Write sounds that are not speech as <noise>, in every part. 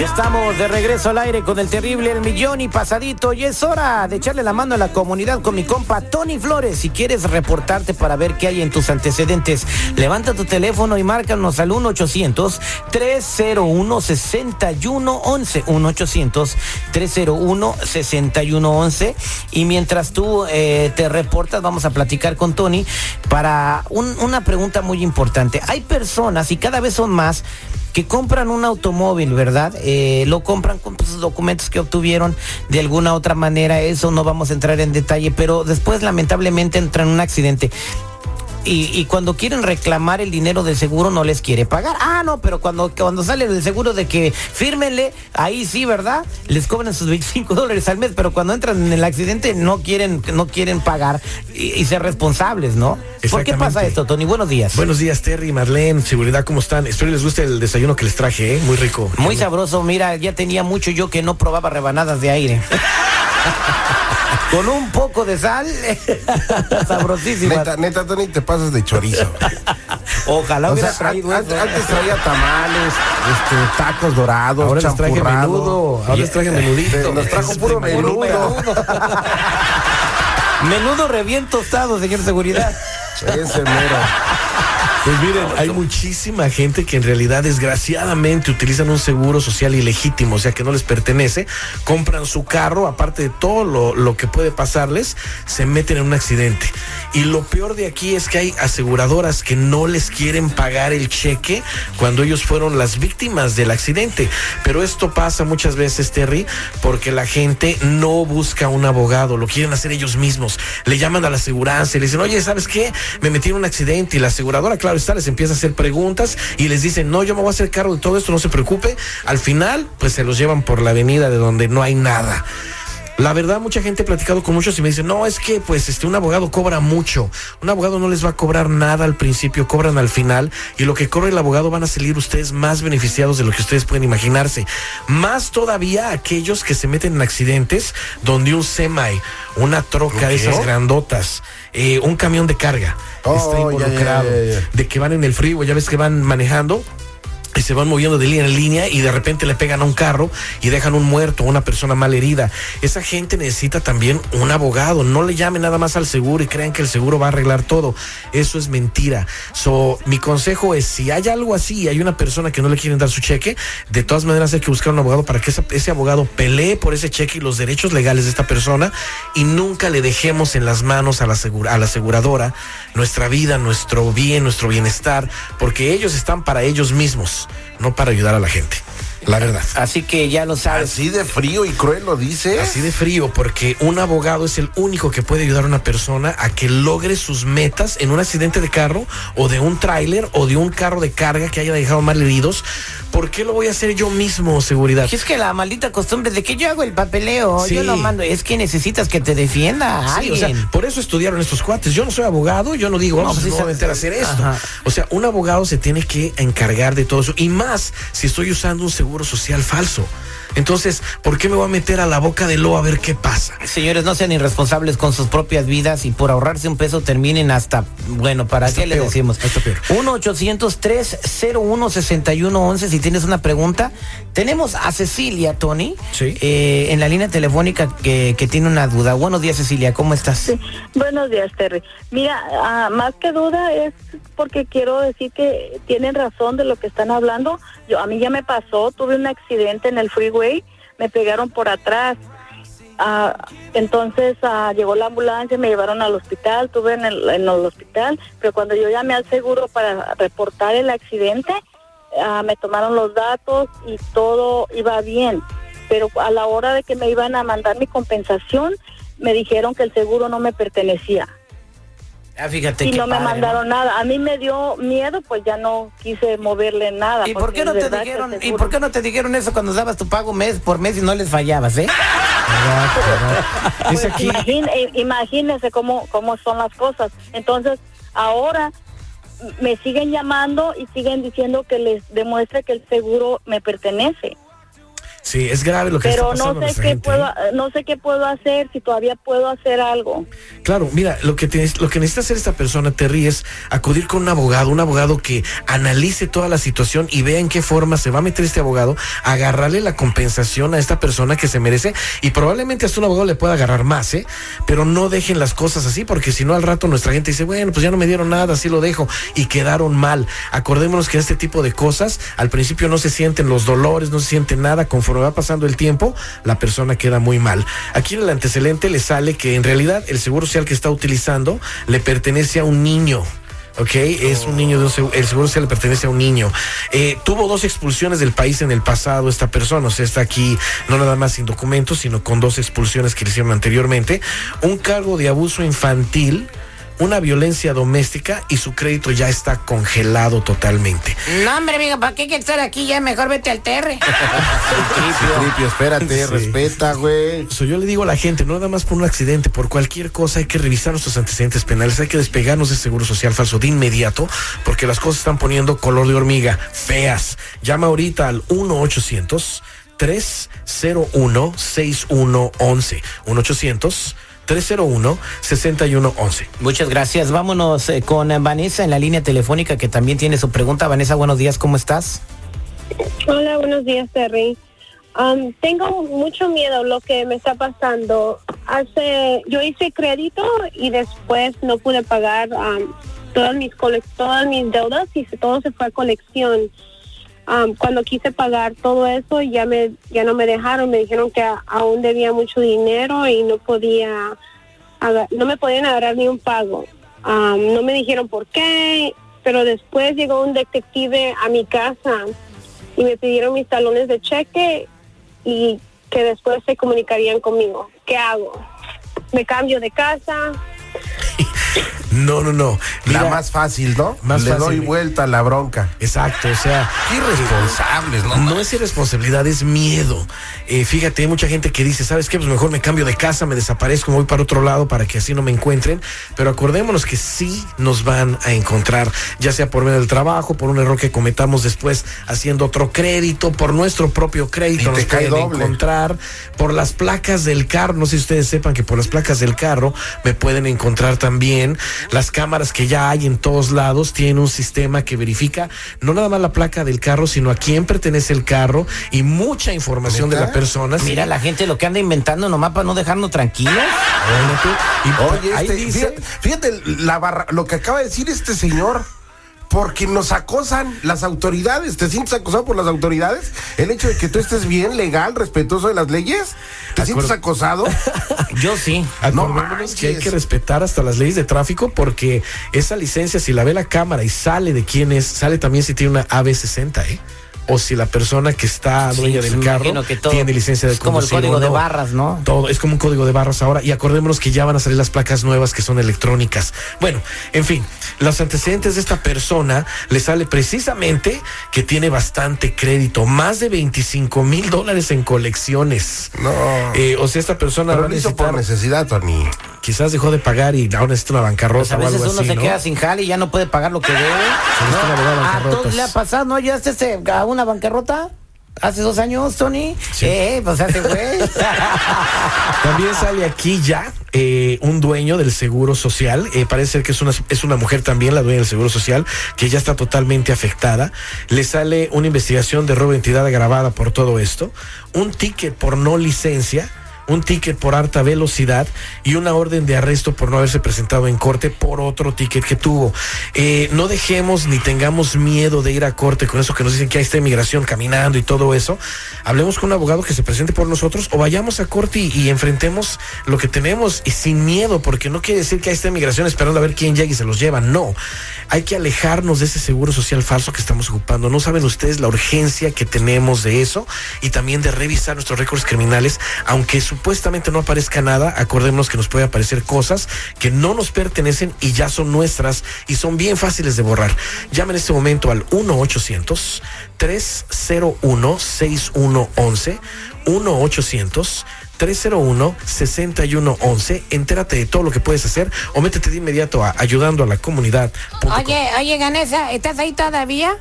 Estamos de regreso al aire con el terrible El Millón y pasadito y es hora de echarle la mano a la comunidad con mi compa Tony Flores. Si quieres reportarte para ver qué hay en tus antecedentes, levanta tu teléfono y márcanos al 1-800-301-6111. 1-800-301-6111. Y mientras tú eh, te reportas, vamos a platicar con Tony para un- una pregunta muy importante. Hay personas, y cada vez son más, que compran un automóvil, ¿verdad? Eh, lo compran con sus documentos que obtuvieron de alguna otra manera, eso no vamos a entrar en detalle, pero después lamentablemente entran en un accidente. Y, y cuando quieren reclamar el dinero del seguro no les quiere pagar. Ah, no, pero cuando, cuando sale del seguro de que fírmenle, ahí sí, ¿verdad? Les cobran sus 25 dólares al mes, pero cuando entran en el accidente no quieren, no quieren pagar y, y ser responsables, ¿no? ¿Por qué pasa esto, Tony? Buenos días. Buenos días, Terry, Marlene, seguridad, ¿cómo están? Espero les guste el desayuno que les traje, ¿eh? Muy rico. Muy sabroso, mira, ya tenía mucho yo que no probaba rebanadas de aire. <laughs> Con un poco de sal, <laughs> sabrosísima. Neta, neta, Tony, te pasas de chorizo. Ojalá O hubiera sea, traído an- eso. antes traía tamales, este, tacos dorados, Ahora les traje menudo, ahora les traje menudito. Nos trajo puro menudo. Menudo <laughs> revién tostado, señor seguridad. Ese mero. Pues miren, hay muchísima gente que en realidad desgraciadamente utilizan un seguro social ilegítimo, o sea que no les pertenece, compran su carro, aparte de todo lo, lo que puede pasarles, se meten en un accidente. Y lo peor de aquí es que hay aseguradoras que no les quieren pagar el cheque cuando ellos fueron las víctimas del accidente. Pero esto pasa muchas veces, Terry, porque la gente no busca un abogado, lo quieren hacer ellos mismos. Le llaman a la aseguranza y le dicen, oye, ¿sabes qué? Me metí en un accidente y la aseguradora, claro está, les empieza a hacer preguntas y les dicen, no, yo me voy a hacer cargo de todo esto, no se preocupe. Al final, pues se los llevan por la avenida de donde no hay nada. La verdad, mucha gente he platicado con muchos y me dicen, no, es que pues este un abogado cobra mucho. Un abogado no les va a cobrar nada al principio, cobran al final y lo que cobra el abogado van a salir ustedes más beneficiados de lo que ustedes pueden imaginarse. Más todavía aquellos que se meten en accidentes donde un semi, una troca de esas grandotas, eh, un camión de carga Oh, está involucrado, de que van en el frío, ya ves que van manejando y se van moviendo de línea en línea y de repente le pegan a un carro y dejan un muerto, una persona mal herida. Esa gente necesita también un abogado. No le llamen nada más al seguro y crean que el seguro va a arreglar todo. Eso es mentira. So, mi consejo es, si hay algo así y hay una persona que no le quieren dar su cheque, de todas maneras hay que buscar un abogado para que ese abogado pelee por ese cheque y los derechos legales de esta persona y nunca le dejemos en las manos a la, asegura- a la aseguradora nuestra vida, nuestro bien, nuestro bienestar, porque ellos están para ellos mismos, no para ayudar a la gente. La verdad. Así que ya lo sabes. Así de frío y cruel lo dice. Así de frío, porque un abogado es el único que puede ayudar a una persona a que logre sus metas en un accidente de carro o de un tráiler o de un carro de carga que haya dejado mal heridos. ¿Por qué lo voy a hacer yo mismo, seguridad? Es que la maldita costumbre de que yo hago el papeleo, Sí. yo lo mando, es que necesitas que te defienda Sí, o alguien. sea, por eso estudiaron estos cuates. Yo no soy abogado, yo no digo, No, vamos pues sí, precisamente a hacer esto. ajá. O sea, un abogado se tiene que encargar de todo eso. Y más si estoy usando un seguro social falso. Entonces, ¿por qué me voy a meter a la boca de lo a ver qué pasa? Señores, no sean irresponsables con sus propias vidas y por ahorrarse un peso terminen hasta, bueno, ¿para Hasta qué peor, decimos? hasta peor. 1-800-301-6111 si tienes una pregunta. Tenemos a Cecilia, Tony, Sí. eh, en la línea telefónica que, que tiene una duda. Buenos días, Cecilia, ¿cómo estás? Sí. Buenos días, Terry. Mira, ah, más que duda es porque quiero decir que tienen razón de lo que están hablando. Yo a mí ya me pasó, tuve un accidente en el freeway, me pegaron por atrás. Ah, entonces ah, llegó la ambulancia, me llevaron al hospital, el, en el hospital, pero cuando yo llamé al seguro para reportar el accidente, ah, me tomaron los datos y todo iba bien. Pero a la hora de que me iban a mandar mi compensación, me dijeron que el seguro no me pertenecía Ah, fíjate y no me mandaron nada. A mí me dio miedo, pues ya no quise moverle nada. ¿Y por porque qué no te dijeron, y seguro- por qué no te dijeron eso cuando dabas tu pago mes por mes y no les fallabas, eh? <laughs> Pues Es aquí. imagín- eh, imagínense cómo, cómo son las cosas. Entonces, ahora me siguen llamando y siguen diciendo que les demuestre que el seguro me pertenece. Sí, es grave lo que Pero está no pasando. a sé qué gente, puedo, ¿eh? no sé qué puedo hacer, si todavía puedo hacer algo. Claro, mira, lo que, tienes- lo que necesita hacer esta persona, Terry, es acudir con un abogado, un abogado que analice toda la situación y vea en qué forma se va a meter este abogado, agarrarle la compensación a esta persona que se merece y probablemente hasta un abogado le pueda agarrar más, ¿eh? Pero no dejen las cosas así porque si no al rato nuestra gente dice, bueno, pues ya no me dieron nada, así lo dejo y quedaron mal. Acordémonos que este tipo de cosas al principio no se sienten los dolores, no se siente nada, conforme va pasando el tiempo, la persona queda muy mal. Aquí en el antecedente le sale que en realidad el seguro social que está utilizando le pertenece a un niño. Ok, es un niño, de un segu- el seguro social le pertenece a un niño. Eh, tuvo dos expulsiones del país en el pasado esta persona, o sea, está aquí no nada más sin documentos, sino con dos expulsiones que le hicieron anteriormente. Un cargo de abuso infantil, una violencia doméstica y su crédito ya está congelado totalmente. No, hombre, amigo, ¿para qué que estar aquí? Ya mejor vete al terre. <laughs> Tripio, espérate, Sí. respeta, güey. So, yo le digo a la gente, no nada más por un accidente, por cualquier cosa hay que revisar nuestros antecedentes penales, hay que despegarnos de seguro social falso de inmediato, porque las cosas están poniendo color de hormiga, feas. Llama ahorita al 1-800 301 6111 1 800 301 6111 Muchas gracias. Vámonos eh, con eh, Vanessa en la línea telefónica que también tiene su pregunta. Vanessa, buenos días, ¿cómo estás? Hola, buenos días, Terry. Um, tengo mucho miedo lo que me está pasando. Hace, yo hice crédito y después no pude pagar um, todas mis cole- todas mis deudas y todo se fue a colección. Cuando quise pagar todo eso ya me ya no me dejaron, me dijeron que a- aún debía mucho dinero y no podía no me podían agarrar ni un pago. No me dijeron por qué, pero después llegó un detective a mi casa y me pidieron mis talones de cheque y que después se comunicarían conmigo. ¿Qué hago? ¿Me cambio de casa? No, no, no. La más fácil, ¿no? Más Le fácil. doy vuelta a la bronca. Exacto, o sea, irresponsables, ¿no? No es irresponsabilidad, es miedo. Eh, fíjate, hay mucha gente que dice, ¿sabes qué? Pues mejor me cambio de casa, me desaparezco, me voy para otro lado para que así no me encuentren. Pero acordémonos que sí nos van a encontrar, ya sea por medio del trabajo, por un error que cometamos después haciendo otro crédito, por nuestro propio crédito, nos pueden doble. encontrar, por las placas del carro. No sé si ustedes sepan que por las placas del carro me pueden encontrar también. Las cámaras que ya hay en todos lados tienen un sistema que verifica no nada más la placa del carro, sino a quién pertenece el carro y mucha información de la persona. sí. Mira la gente lo que anda inventando nomás para no dejarnos tranquilos. Oye, ahí este, dice- fíjate, fíjate la barra- lo que acaba de decir este señor. Porque nos acosan las autoridades. ¿Te sientes acosado por las autoridades? El hecho de que tú estés bien, legal, respetuoso de las leyes. ¿Te sientes acosado? <laughs> Yo sí. No Acordémonos que hay que respetar hasta las leyes de tráfico porque esa licencia, si la ve la cámara y sale de quién es, sale también si tiene una AB60, ¿eh? O si la persona que está dueña pues, del carro imagino que todo tiene licencia de es como el código de barras, ¿no? Todo, es como un código de barras ahora. Y acordémonos que ya van a salir las placas nuevas que son electrónicas. Bueno, en fin, los antecedentes de esta persona le sale precisamente que tiene bastante crédito, más de 25 mil dólares en colecciones. No. Eh, o sea, esta persona Pero va a lo hizo por necesidad, Tony. Quizás dejó de pagar y ahora necesita una bancarrota Pues a o veces algo uno así, se ¿no? queda sin jale y ya no puede pagar lo que debe. de ¿A todos le ha pasado? ¿No llegaste este- a una bancarrota? ¿Hace dos años, Tony? Eh, pues hace güey. <laughs> También sale aquí ya eh, un dueño del Seguro Social. eh, parece ser que es una, es una mujer también, la dueña del Seguro Social, que ya está totalmente afectada. Le sale una investigación de robo de entidad agravada por todo esto, un ticket por no licencia. Un ticket por alta velocidad y una orden de arresto por no haberse presentado en corte por otro ticket que tuvo. Eh, no dejemos ni tengamos miedo de ir a corte con eso que nos dicen que ahí está inmigración caminando y todo eso. Hablemos con un abogado que se presente por nosotros o vayamos a corte y, enfrentemos lo que tenemos y sin miedo, porque no quiere decir que ahí está inmigración esperando a ver quién llega y se los lleva. No, hay que alejarnos de ese seguro social falso que estamos ocupando. No saben ustedes la urgencia que tenemos de eso y también de revisar nuestros récords criminales, aunque supuestamente no aparezca nada, acordémonos que nos puede aparecer cosas que no nos pertenecen y ya son nuestras y son bien fáciles de borrar. Llama en este momento al 1-800 301 6111 1-800 301-6111. Entérate de todo lo que puedes hacer o métete de inmediato a ayudando a la comunidad. Oye, oye, Ganesa, ¿estás ahí todavía?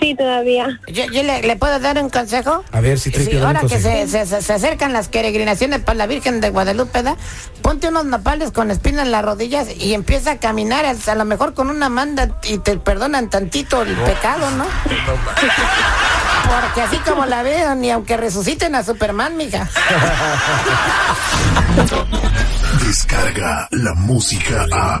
Sí, todavía. Yo, yo le, le puedo dar un consejo. A ver, si Sí, ahora que se, se- se- se acercan las peregrinaciones para la Virgen de Guadalupe, ¿da? ponte unos nopales con espina en las rodillas y empieza a caminar, a, a lo mejor con una manda y te perdonan tantito el pecado, ¿no? <laughs> Porque así como la veo, ni aunque resuciten a Superman, mija. <laughs> Descarga la música a.